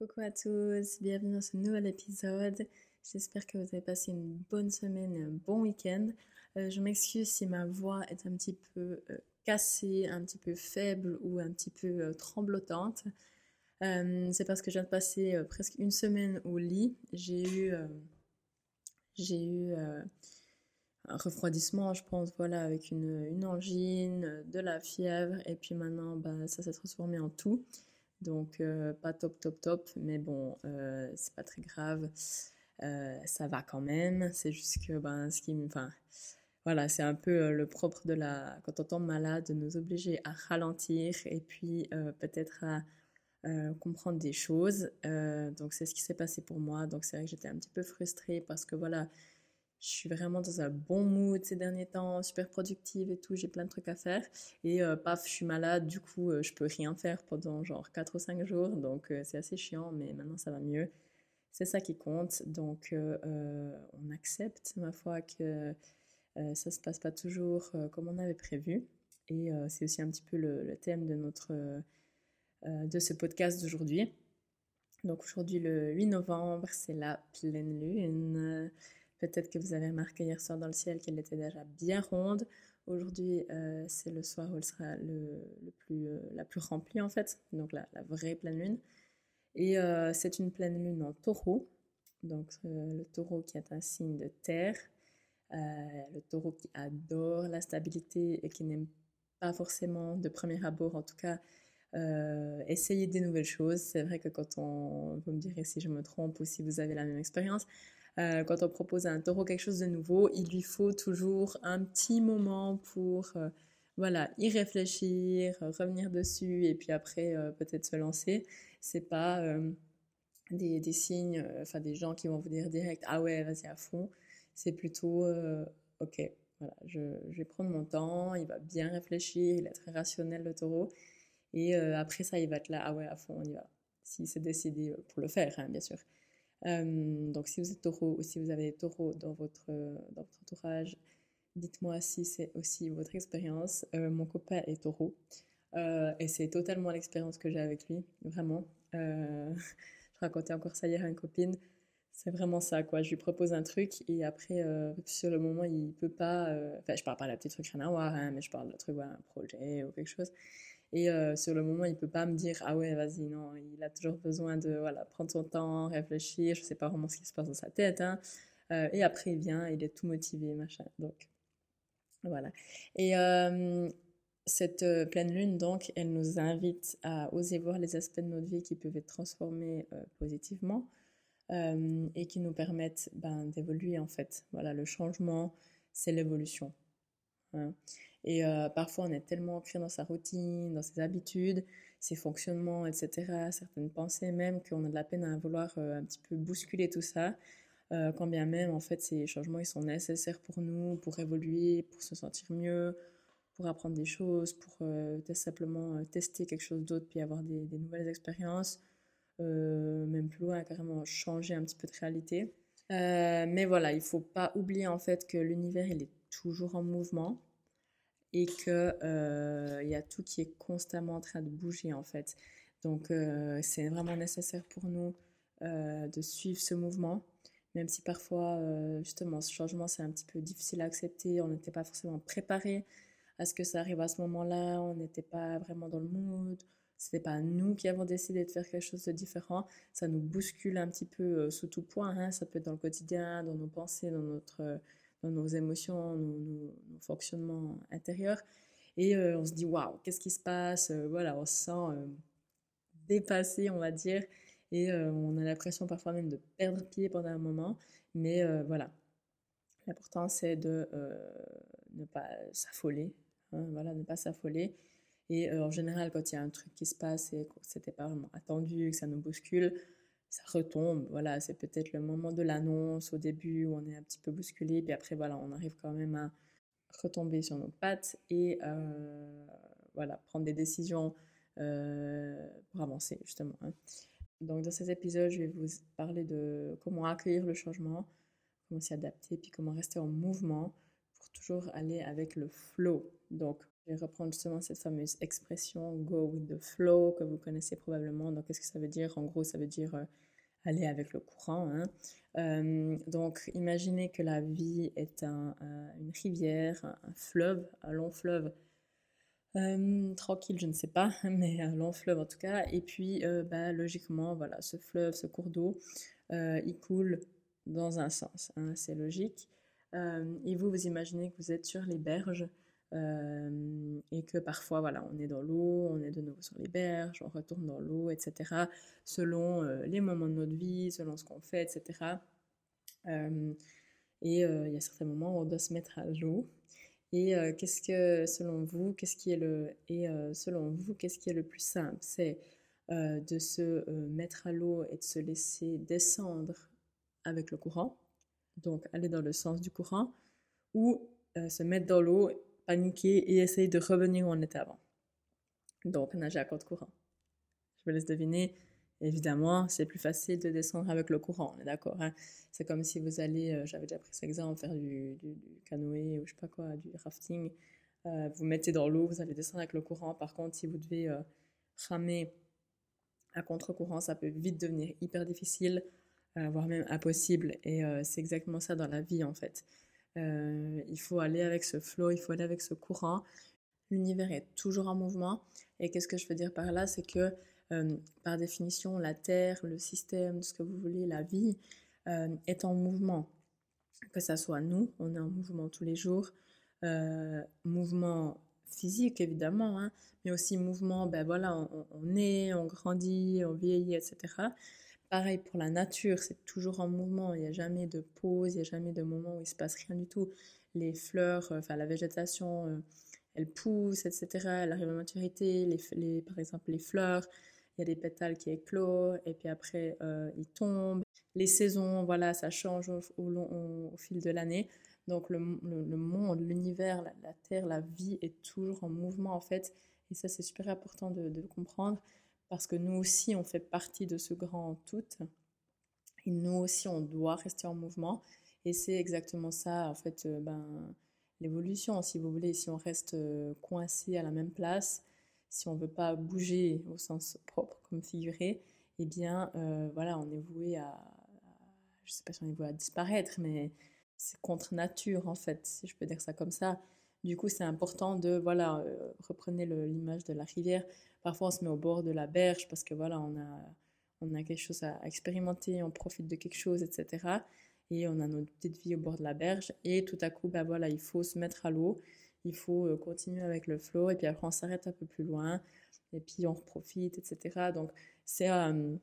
Coucou à tous, bienvenue dans ce nouvel épisode. J'espère que vous avez passé une bonne semaine, un bon week-end. Euh, je m'excuse si ma voix est un petit peu euh, cassée, un petit peu faible ou un petit peu euh, tremblotante. c'est parce que je viens de passer presque une semaine au lit. J'ai eu, un refroidissement, je pense, voilà, avec une, une, angine, de la fièvre, et puis maintenant, bah, ça s'est transformé en tout. Donc, euh, pas top, top, top, mais bon, euh, c'est pas très grave. Euh, ça va quand même. C'est juste que, ben, ce qui Enfin, voilà, c'est un peu le propre de la. Quand on tombe malade, de nous obliger à ralentir et puis peut-être à. comprendre des choses. donc c'est ce qui s'est passé pour moi. Donc c'est vrai que j'étais un petit peu frustrée parce que voilà, je suis vraiment dans un bon mood ces derniers temps, super productive et tout, j'ai plein de trucs à faire. Et euh, paf, je suis malade, du coup, euh, je peux rien faire pendant genre 4 ou 5 jours, donc euh, c'est assez chiant, mais maintenant ça va mieux. C'est ça qui compte, donc on accepte, ma foi, que ça se passe pas toujours comme on avait prévu. Et c'est aussi un petit peu le, le thème de, notre, de ce podcast d'aujourd'hui. Donc aujourd'hui, le 8 novembre, c'est la pleine lune. Peut-être que vous avez remarqué hier soir dans le ciel qu'elle était déjà bien ronde. Aujourd'hui, euh, c'est le soir où elle sera le, plus, euh, la plus remplie en fait, donc la, vraie pleine lune. Et euh, c'est une pleine lune en taureau, donc le taureau qui est un signe de terre, le taureau qui adore la stabilité et qui n'aime pas forcément de premier abord, en tout cas, essayer des nouvelles choses. C'est vrai que quand on, vous me direz si je me trompe ou si vous avez la même expérience, euh, quand on propose à un taureau quelque chose de nouveau, il lui faut toujours un petit moment pour euh, voilà, y réfléchir, revenir dessus et puis après euh, peut-être se lancer. C'est pas des, signes, enfin des gens qui vont vous dire direct ah ouais, vas-y à fond. C'est plutôt ok, voilà, je, vais prendre mon temps, il va bien réfléchir, il est très rationnel le taureau. Et après ça, il va être là, ah ouais, à fond, on y va. S'il s'est décidé pour le faire, hein, bien sûr. Euh, donc si vous êtes taureau ou si vous avez des taureaux dans votre, dans votre entourage, dites-moi si c'est aussi votre expérience. Euh, mon copain est taureau euh, et c'est totalement l'expérience que j'ai avec lui, vraiment. je racontais encore ça hier à une copine. C'est vraiment ça, quoi. Je lui propose un truc et après, sur le moment, il peut pas. Enfin, je parle pas de la petite truc rien à voir, hein, mais je parle de truc, voilà, un projet ou quelque chose. Et euh, sur le moment, il peut pas me dire ah ouais, vas-y, non. Il a toujours besoin de voilà prendre son temps, réfléchir. Je sais pas vraiment ce qui se passe dans sa tête. Hein. Euh, et après, il vient, il est tout motivé, machin. Donc voilà. Et euh, cette pleine lune, donc, elle nous invite à oser voir les aspects de notre vie qui peuvent être transformés positivement et qui nous permettent ben, d'évoluer en fait. Voilà, le changement, c'est l'évolution. Hein. Et euh, parfois, on est tellement ancré dans sa routine, dans ses habitudes, ses fonctionnements, etc., certaines pensées même, qu'on a de la peine à vouloir euh, un petit peu bousculer tout ça. Euh, quand bien même, en fait, ces changements, ils sont nécessaires pour nous, pour évoluer, pour se sentir mieux, pour apprendre des choses, pour simplement tester quelque chose d'autre, puis avoir des, des nouvelles expériences, même plus loin, carrément changer un petit peu de réalité. mais voilà, il faut pas oublier en fait que l'univers, il est toujours en mouvement et qu'il euh, y a tout qui est constamment en train de bouger en fait. Donc euh, c'est vraiment nécessaire pour nous euh, de suivre ce mouvement, même si parfois justement ce changement c'est un petit peu difficile à accepter, on n'était pas forcément préparé à ce que ça arrive à ce moment-là, on n'était pas vraiment dans le mood, c'était pas nous qui avons décidé de faire quelque chose de différent, ça nous bouscule un petit peu sous tout point, hein. ça peut être dans le quotidien, dans nos pensées, dans notre nos émotions, nos, fonctionnements intérieurs. Et euh, on se dit, waouh, qu'est-ce qui se passe? Euh, Voilà, on se sent euh, dépassé, on va dire. Et on a l'impression parfois même de perdre pied pendant un moment. Mais voilà, l'important c'est de ne pas s'affoler. Hein, voilà, ne pas s'affoler. Et en général, quand il y a un truc qui se passe et que c'était pas vraiment attendu, que ça nous bouscule, ça retombe. Voilà, c'est peut-être le moment de l'annonce au début où on est un petit peu bousculé, puis après, voilà, on arrive quand même à retomber sur nos pattes et euh, voilà, prendre des décisions euh, pour avancer, justement. Hein. Donc, dans cet épisode, je vais vous parler de comment accueillir le changement, comment s'y adapter, puis comment rester en mouvement pour toujours aller avec le flow. Donc, Je vais reprendre justement cette fameuse expression go with the flow que vous connaissez probablement. Donc, qu'est-ce que ça veut dire? En gros, ça veut dire euh, aller avec le courant. Hein. Euh, donc, imaginez que la vie est un, une rivière, un, fleuve, un long fleuve. Euh, tranquille, je ne sais pas, mais un long fleuve en tout cas. Et puis, bah, logiquement, voilà, ce fleuve, ce cours d'eau, il coule dans un sens. Hein, c'est logique. et vous, vous imaginez que vous êtes sur les berges euh, et que parfois, voilà, on est dans l'eau, on est de nouveau sur les berges, on retourne dans l'eau, etc. Selon euh, les moments de notre vie, selon ce qu'on fait, etc. Euh, et il y a certains moments où on doit se mettre à l'eau. Et qu'est-ce que, selon vous, qu'est-ce qui est le et selon vous, qu'est-ce qui est le plus simple? C'est de se mettre à l'eau et de se laisser descendre avec le courant, donc aller dans le sens du courant, ou se mettre dans l'eau paniquer et essayer de revenir où on était avant. Donc, nager à contre courant. Je vous laisse deviner. Évidemment, c'est plus facile de descendre avec le courant, on est d'accord. Hein. c'est comme si vous allez, euh, j'avais déjà pris cet exemple, faire du, canoë ou je sais pas quoi, du rafting. Euh, vous mettez dans l'eau, vous allez descendre avec le courant. Par contre, si vous devez euh, ramer à contre-courant, ça peut vite devenir hyper difficile, voire même impossible. Et c'est exactement ça dans la vie en fait. Euh, il faut aller avec ce flow, il faut aller avec ce courant. L'univers est toujours en mouvement. Et qu'est-ce que je veux dire par là? C'est que, euh, par définition, la Terre, le système, ce que vous voulez, la vie, euh, est en mouvement. Que ça soit nous, on est en mouvement tous les jours. mouvement physique, évidemment, hein, mais aussi mouvement, ben voilà, on, on est, on grandit, on vieillit, etc. Pareil pour la nature, c'est toujours en mouvement, il n'y a jamais de pause, il n'y a jamais de moment où il se passe rien du tout. Les fleurs, euh, enfin la végétation, euh, elle pousse, etc. Elle arrive à maturité, les, par exemple les fleurs, il y a des pétales qui éclosent et puis après euh, ils tombent. Les saisons, voilà, ça change au, long, fil de l'année. Donc le, monde, l'univers, la, terre, la vie est toujours en mouvement en fait. Et ça c'est super important de comprendre parce que nous aussi, on fait partie de ce grand tout. Et nous aussi, on doit rester en mouvement. Et c'est exactement ça, en fait, euh, ben, l'évolution, si vous voulez. Si on reste euh, coincé à la même place, si on ne veut pas bouger au sens propre comme figuré, eh bien, euh, voilà, on est voué à, je ne sais pas si on est voué à disparaître, mais c'est contre nature, en fait, si je peux dire ça comme ça. Du coup, c'est important de, voilà, reprenez l'image de la rivière, Parfois, on se met au bord de la berge parce que voilà, on a, on a quelque chose à expérimenter, on profite de quelque chose, etc. Et on a notre petite vie au bord de la berge. Et tout à coup, ben voilà, il faut se mettre à l'eau, il faut euh, continuer avec le flow. Et puis après, on s'arrête un peu plus loin. Et puis on profite, etc. Donc, c'est euh,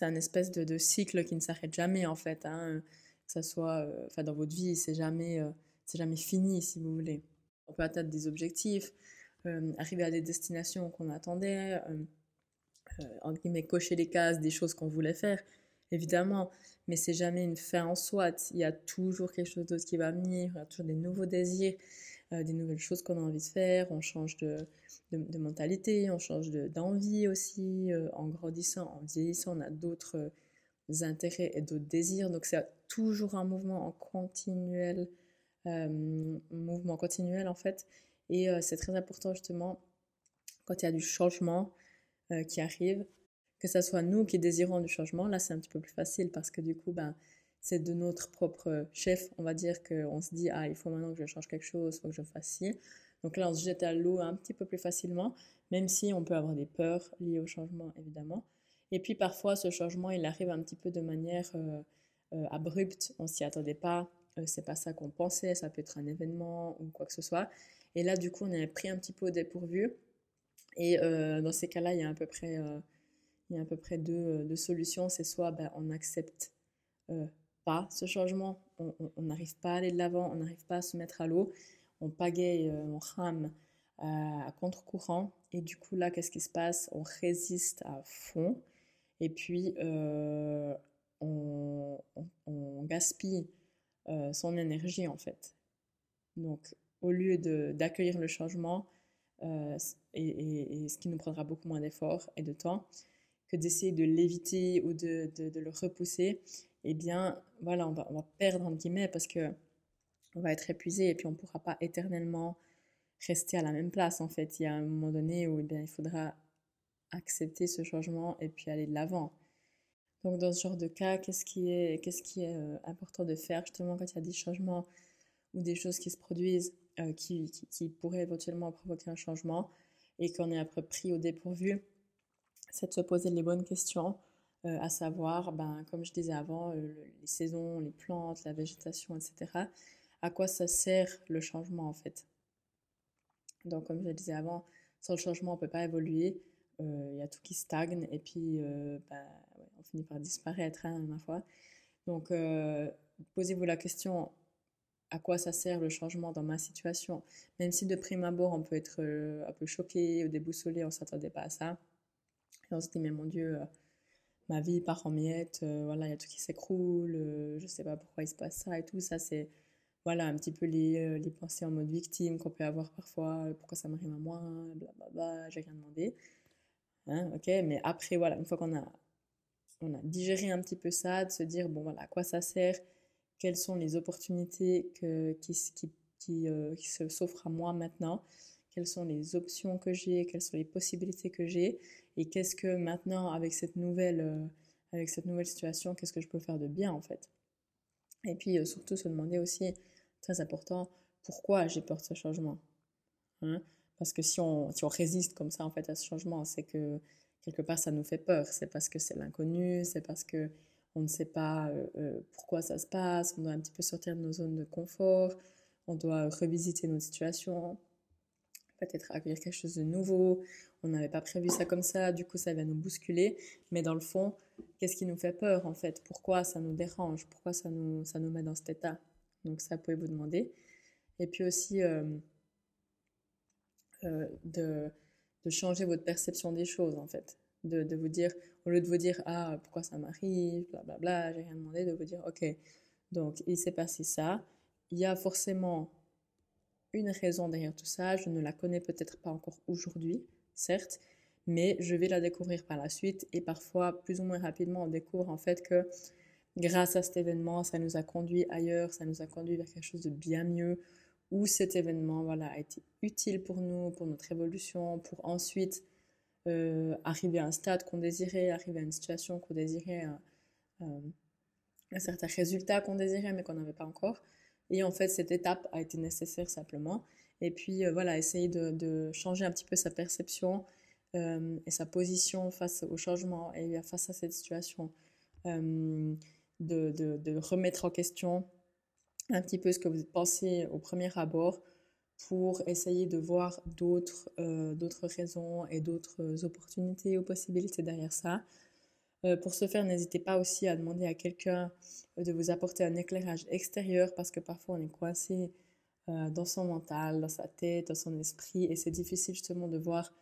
un espèce de, cycle qui ne s'arrête jamais, en fait. Hein. Que ça soit euh, dans votre vie, c'est jamais, c'est jamais fini, si vous voulez. On peut atteindre des objectifs, euh, arriver à des destinations qu'on attendait, euh, euh, cocher les cases des choses qu'on voulait faire, évidemment, mais c'est jamais une fin en soi. Il y a toujours quelque chose d'autre qui va venir, il y a toujours des nouveaux désirs, des nouvelles choses qu'on a envie de faire, on change de, de, mentalité, on change d'envie aussi, en grandissant, en vieillissant, on a d'autres intérêts et d'autres désirs, donc c'est toujours un mouvement en continuel, mouvement continuel en fait, et euh, c'est très important justement quand il y a du changement euh, qui arrive, que ce soit nous qui désirons du changement. Là, c'est un petit peu plus facile parce que du coup, ben, c'est de notre propre chef, on va dire qu'on se dit, ah, il faut maintenant que je change quelque chose, il faut que je fasse ci. Donc là, on se jette à l'eau un petit peu plus facilement, même si on peut avoir des peurs liées au changement, évidemment. Et puis parfois, ce changement, il arrive un petit peu de manière euh, abrupte, on s'y attendait pas, c'est pas ça qu'on pensait, ça peut être un événement ou quoi que ce soit. Et là, du coup, on est pris un petit peu au dépourvu. Et euh, dans ces cas-là, il y a à peu près, euh, il y a à peu près deux, euh, solutions. C'est soit ben, on n'accepte pas ce changement, on n'arrive pas à aller de l'avant, on n'arrive pas à se mettre à l'eau, on pagaie, on rame à contre-courant. Et du coup, là, qu'est-ce qui se passe? On résiste à fond. Et puis, on, gaspille son énergie, en fait. Donc, au lieu d'accueillir le changement, euh, et, ce qui nous prendra beaucoup moins d'efforts et de temps, que d'essayer de l'éviter ou de, de, le repousser, eh bien, voilà, on va, on va perdre, entre guillemets, parce que on va être épuisé et puis on ne pourra pas éternellement rester à la même place en fait. Il y a un moment donné où eh bien, il faudra accepter ce changement et puis aller de l'avant. Donc dans ce genre de cas, qu'est-ce qui est, euh, important de faire justement quand il y a des changements ou des choses qui se produisent euh, qui, pourraient éventuellement provoquer un changement et qu'on est après pris au dépourvu, c'est de se poser les bonnes questions, euh, à savoir, ben, comme je disais avant, les saisons, les plantes, la végétation, etc. À quoi ça sert le changement en fait? Donc comme je disais avant, sans le changement, on ne peut pas évoluer. Il y a tout qui stagne et puis ben, finit par disparaître, hein, ma foi. Donc, euh, posez-vous la question à quoi ça sert le changement dans ma situation? Même si de prime abord, on peut être euh, un peu choqué ou déboussolé, on ne s'attendait pas à ça. Et on se dit, mais mon Dieu, euh, ma vie part en miettes, voilà, il y a tout qui s'écroule, je ne sais pas pourquoi il se passe ça et tout. Ça, c'est voilà, un petit peu les, les pensées en mode victime qu'on peut avoir parfois. pourquoi ça m'arrive à moi Blablabla, j'ai rien demandé. Hein, ok, mais après, voilà, une fois qu'on a on a digéré un petit peu ça, de se dire, bon voilà, à quoi ça sert, quelles sont les opportunités que, qui, qui, qui, euh, s'offrent à moi maintenant, quelles sont les options que j'ai, quelles sont les possibilités que j'ai, et qu'est-ce que maintenant, avec cette nouvelle, euh, avec cette nouvelle situation, qu'est-ce que je peux faire de bien en fait. Et puis euh, surtout se demander aussi, très important, pourquoi j'ai peur de ce changement. Hein Parce que si on, si on résiste comme ça en fait à ce changement, c'est que quelque part, ça nous fait peur. C'est parce que c'est l'inconnu, c'est parce que on ne sait pas euh, euh, pourquoi ça se passe, on doit un petit peu sortir de nos zones de confort, on doit revisiter notre situation, peut-être accueillir quelque chose de nouveau, on n'avait pas prévu ça comme ça, du coup ça va nous bousculer, mais dans le fond, qu'est-ce qui nous fait peur en fait? Pourquoi ça nous dérange? Pourquoi ça nous, ça nous met dans cet état? Donc ça, pouvez vous demander. Et puis aussi euh, de de changer votre perception des choses, en fait. De, vous dire, au lieu de vous dire, ah, pourquoi ça m'arrive, blablabla, j'ai rien demandé, de vous dire, ok, donc il s'est passé ça, il y a forcément une raison derrière tout ça, je ne la connais peut-être pas encore aujourd'hui, certes, mais je vais la découvrir par la suite et parfois, plus ou moins rapidement, on découvre en fait que grâce à cet événement, ça nous a conduit ailleurs, ça nous a conduit vers quelque chose de bien mieux, où cet événement voilà, a été utile pour nous, pour notre évolution, pour ensuite euh, arriver à un stade qu'on désirait, arriver à une situation qu'on désirait, un, un, certain résultat qu'on désirait mais qu'on n'avait pas encore. Et en fait, cette étape a été nécessaire simplement. Et puis euh, voilà, essayer de, changer un petit peu sa perception euh, et sa position face au changement et face à cette situation. De, remettre en question un petit peu ce que vous pensez au premier abord pour essayer de voir d'autres euh, raisons et d'autres opportunités ou possibilités derrière ça. Euh, pour ce faire, n'hésitez pas aussi à demander à quelqu'un de vous apporter un éclairage extérieur parce que parfois on est coincé euh, dans son mental, dans sa tête, dans son esprit et c'est difficile justement de voir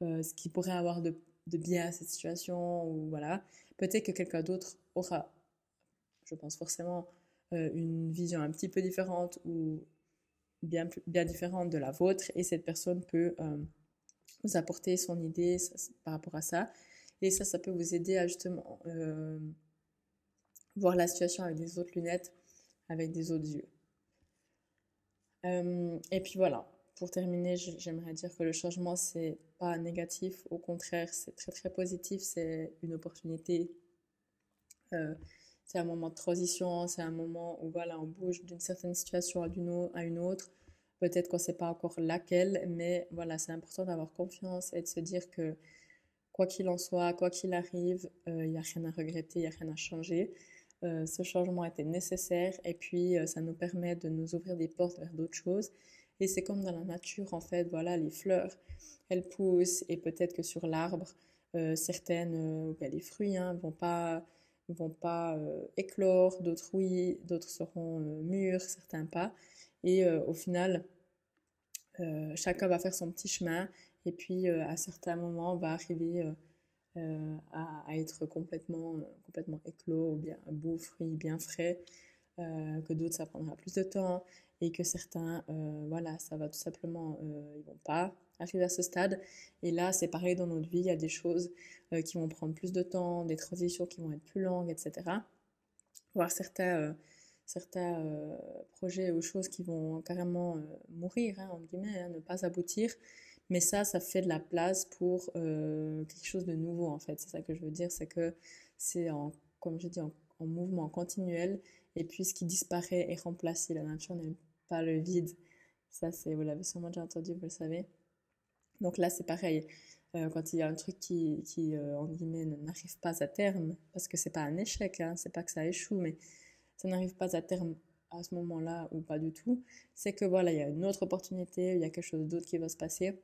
ce qui pourrait avoir de, de bien à cette situation voilà. Peut-être que quelqu'un d'autre aura, je pense forcément, euh, une vision un petit peu différente ou bien, bien différente de la vôtre et cette personne peut euh, vous apporter son idée par rapport à ça. Et ça, ça peut vous aider à justement euh, voir la situation avec des autres lunettes, avec des autres yeux. et puis voilà, pour terminer, j'aimerais dire que le changement, c'est pas négatif, au contraire, c'est très très positif, c'est une opportunité c'est un moment de transition, c'est un moment où voilà, on bouge d'une certaine situation à une autre. Peut-être qu'on ne sait pas encore laquelle, mais voilà, c'est important d'avoir confiance et de se dire que quoi qu'il en soit, quoi qu'il arrive, il euh, n'y a rien à regretter, il n'y a rien à changer. Euh, ce changement était nécessaire et puis euh, ça nous permet de nous ouvrir des portes vers d'autres choses. Et c'est comme dans la nature, en fait, voilà, les fleurs, elles poussent et peut-être que sur l'arbre, certaines, les fruits, hein, vont pas vont pas euh, éclore, d'autres oui, d'autres seront euh, mûrs, certains pas. Et euh, au final, chacun va faire son petit chemin et puis à certains moments va arriver à, être complètement, complètement éclos ou bien beau fruit bien frais, que d'autres ça prendra plus de temps et que certains, voilà, ça va tout simplement, ils vont pas arriver à ce stade. Et là, c'est pareil dans notre vie, il y a des choses euh, qui vont prendre plus de temps, des transitions qui vont être plus longues, etc. Voire certains, euh, certains projets ou choses qui vont carrément mourir, hein, entre guillemets, hein, ne pas aboutir. Mais ça, ça fait de la place pour quelque chose de nouveau, en fait. C'est ça que je veux dire, c'est que c'est, en, comme je dis, en, en, mouvement continuel. Et puis, ce qui disparaît est remplacé. La nature n'est pas le vide. Ça, c'est, vous l'avez sûrement déjà entendu, vous le savez. Donc là, c'est pareil. Euh, quand il y a un truc qui, qui euh, en guillemets, n'arrive pas à terme, parce que c'est pas un échec, hein, c'est pas que ça échoue, mais ça n'arrive pas à terme à ce moment-là ou pas du tout, c'est que voilà, il y a une autre opportunité, il y a quelque chose d'autre qui va se passer,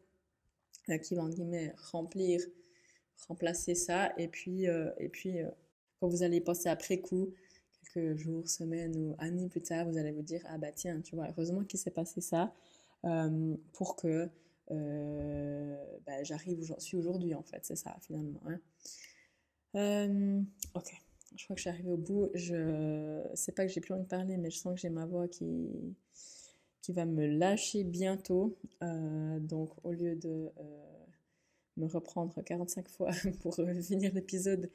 euh, qui va, en guillemets, remplir, remplacer ça, et puis, et puis quand vous allez penser après coup, quelques jours, semaines ou années plus tard, vous allez vous dire, ah bah tiens, tu vois, heureusement qu'il s'est passé ça, pour que euh, bah, j'arrive où j'en suis aujourd'hui, en fait, c'est ça, finalement. Hein. Euh, ok, je crois que je suis arrivée au bout. Je sais pas que j'ai plus envie de parler, mais je sens que j'ai ma voix qui, qui va me lâcher bientôt. Euh, donc, au lieu de me reprendre 45 fois pour finir l'épisode,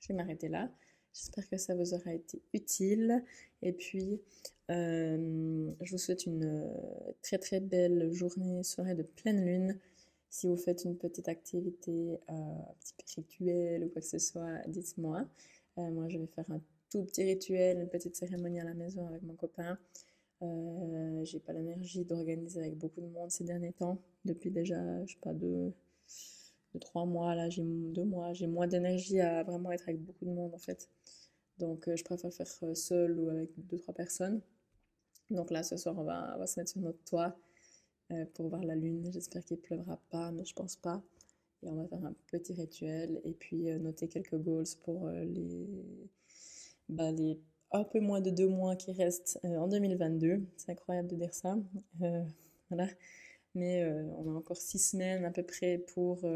je vais m'arrêter là. J'espère que ça vous aura été utile. Et puis, euh, je vous souhaite une euh, très très belle journée, soirée de pleine lune. Si vous faites une petite activité, euh, un petit rituel ou quoi que ce soit, dites-moi. moi, je vais faire un tout petit rituel, une petite cérémonie à la maison avec mon copain. j'ai pas l'énergie d'organiser avec beaucoup de monde ces derniers temps. Depuis déjà, je sais pas, deux, trois mois, là, j'ai deux mois, j'ai moins d'énergie à vraiment être avec beaucoup de monde en fait. Donc, je préfère faire seul ou avec deux, trois personnes. Donc là, ce soir, on va, se mettre sur notre toit euh, pour voir la lune. J'espère qu'il pleuvra pas, mais je pense pas. Et on va faire un petit rituel et puis euh, noter quelques goals pour euh, les, bah, les un peu moins de deux mois qui restent en 2022. C'est incroyable de dire ça. voilà. Mais on a encore six semaines à peu près pour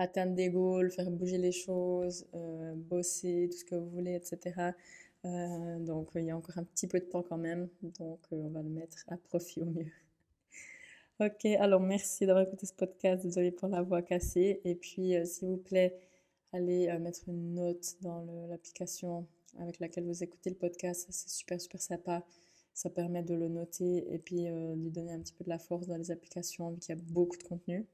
atteindre des goals, faire bouger les choses, bosser, tout ce que vous voulez, etc. Euh, donc il y a encore un petit peu de temps quand même, donc euh, on va le mettre à profit au mieux. ok, alors merci d'avoir écouté ce podcast, désolé pour la voix cassée, et puis euh, s'il vous plaît, allez mettre une note dans l'application avec laquelle vous écoutez le podcast, c'est super super sympa, ça permet de le noter et puis de lui donner un petit peu de la force dans les applications vu qu'il y a beaucoup de contenu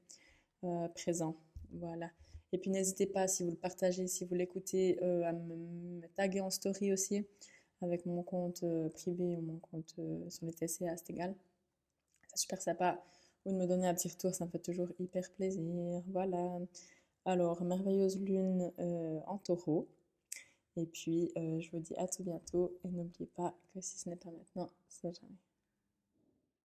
présent. Voilà. Et puis n'hésitez pas, si vous le partagez, si vous l'écoutez, euh, à me, taguer en story aussi, avec mon compte euh, privé ou mon compte euh, sur les TCA, c'est égal. C'est super sympa. Ou de me donner un petit retour, ça me fait toujours hyper plaisir. Voilà. Alors, merveilleuse lune en taureau. Et puis, je vous dis à tout bientôt. Et n'oubliez pas que si ce n'est pas maintenant, c'est jamais.